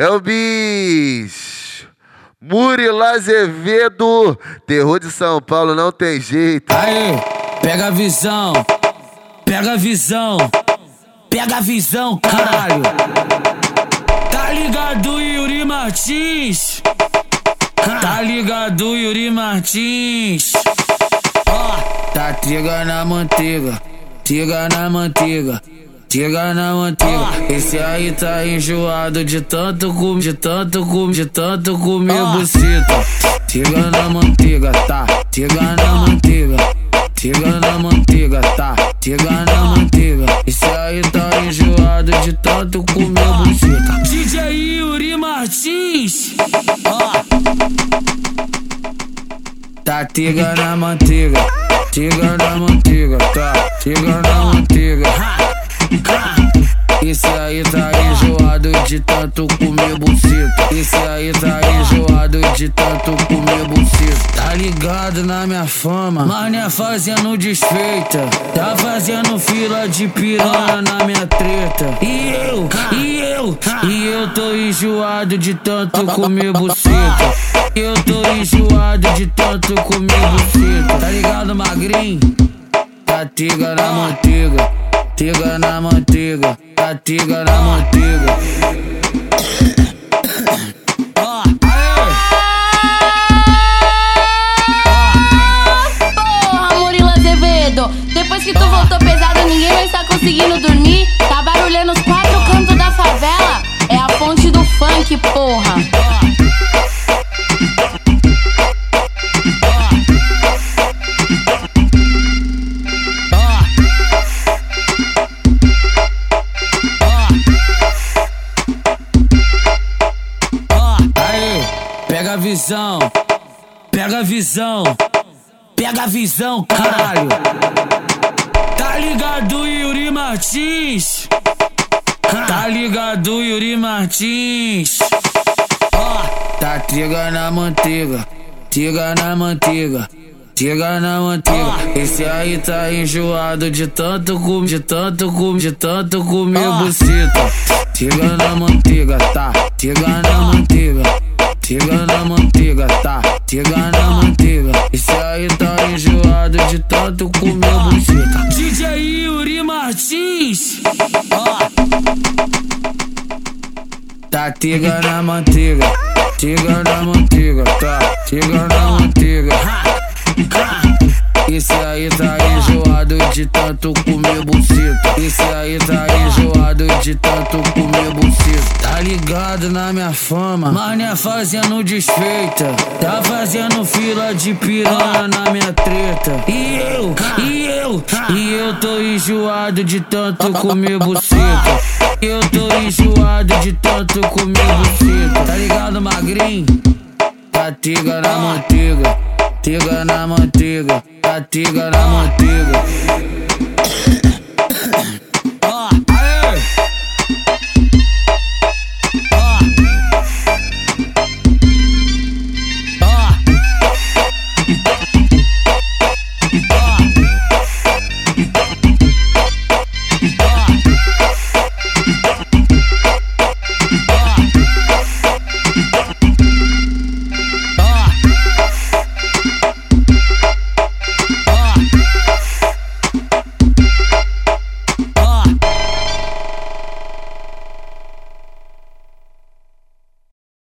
É o bicho. Murilo Azevedo, terror de São Paulo, não tem jeito. Aí, pega a visão, pega a visão, pega a visão, caralho. Tá ligado, Yuri Martins? Tá ligado, Yuri Martins? Ó, tá triga na manteiga, triga na manteiga. Chega na manteiga, esse aí tá enjoado de tanto comer, de tanto comer, de tanto comer buceta. Chega na manteiga, tá? Chega na manteiga. Chega na manteiga, tá? Chega na manteiga. Esse aí tá enjoado de tanto comer buceta. DJ Yuri Martins. Tá chega na manteiga, chega na manteiga, tá? Chega na manteiga. Esse aí tá enjoado de tanto comer buceta. Esse aí tá enjoado de tanto comer buceta. Tá ligado na minha fama, mas é fazendo desfeita. Tá fazendo fila de piranha na minha treta. E eu, e eu, e eu tô enjoado de tanto comer buceta. Eu tô enjoado de tanto comer buceta. Tá ligado, magrinho? Tá tiga na manteiga tiga na manteiga, a tiga na manteiga. Porra, Murilo Azevedo, depois que tu voltou pesado, ninguém mais tá conseguindo dormir. Tá barulhando os quatro cantos da favela. É a fonte do funk, porra. Pega a visão, pega a visão, pega a visão, caralho. Tá ligado, Yuri Martins? Tá ligado, Yuri Martins? Ó, tá triga na manteiga, triga na manteiga. Chega na manteiga, esse aí tá enjoado de tanto comer, de tanto comer, de tanto comer buceta. Chega na manteiga, tá? Chega na manteiga. Chega na manteiga, tá? Chega na manteiga. Esse aí tá enjoado de tanto comer buceta. DJ Yuri Martins, ó. Tá chega na manteiga, chega na manteiga, tá? Chega na manteiga. Esse aí tá enjoado de tanto comer buceta. Esse aí tá enjoado de tanto comer buceta. Tá ligado na minha fama, mas é fazendo desfeita. Tá fazendo fila de piranha na minha treta. E eu, e eu, e eu tô enjoado de tanto comer buceta. Eu tô enjoado de tanto comer buceta. Tá ligado, magrinho? Tá tiga na manteiga tiga na manteiga, a tiga na manteiga.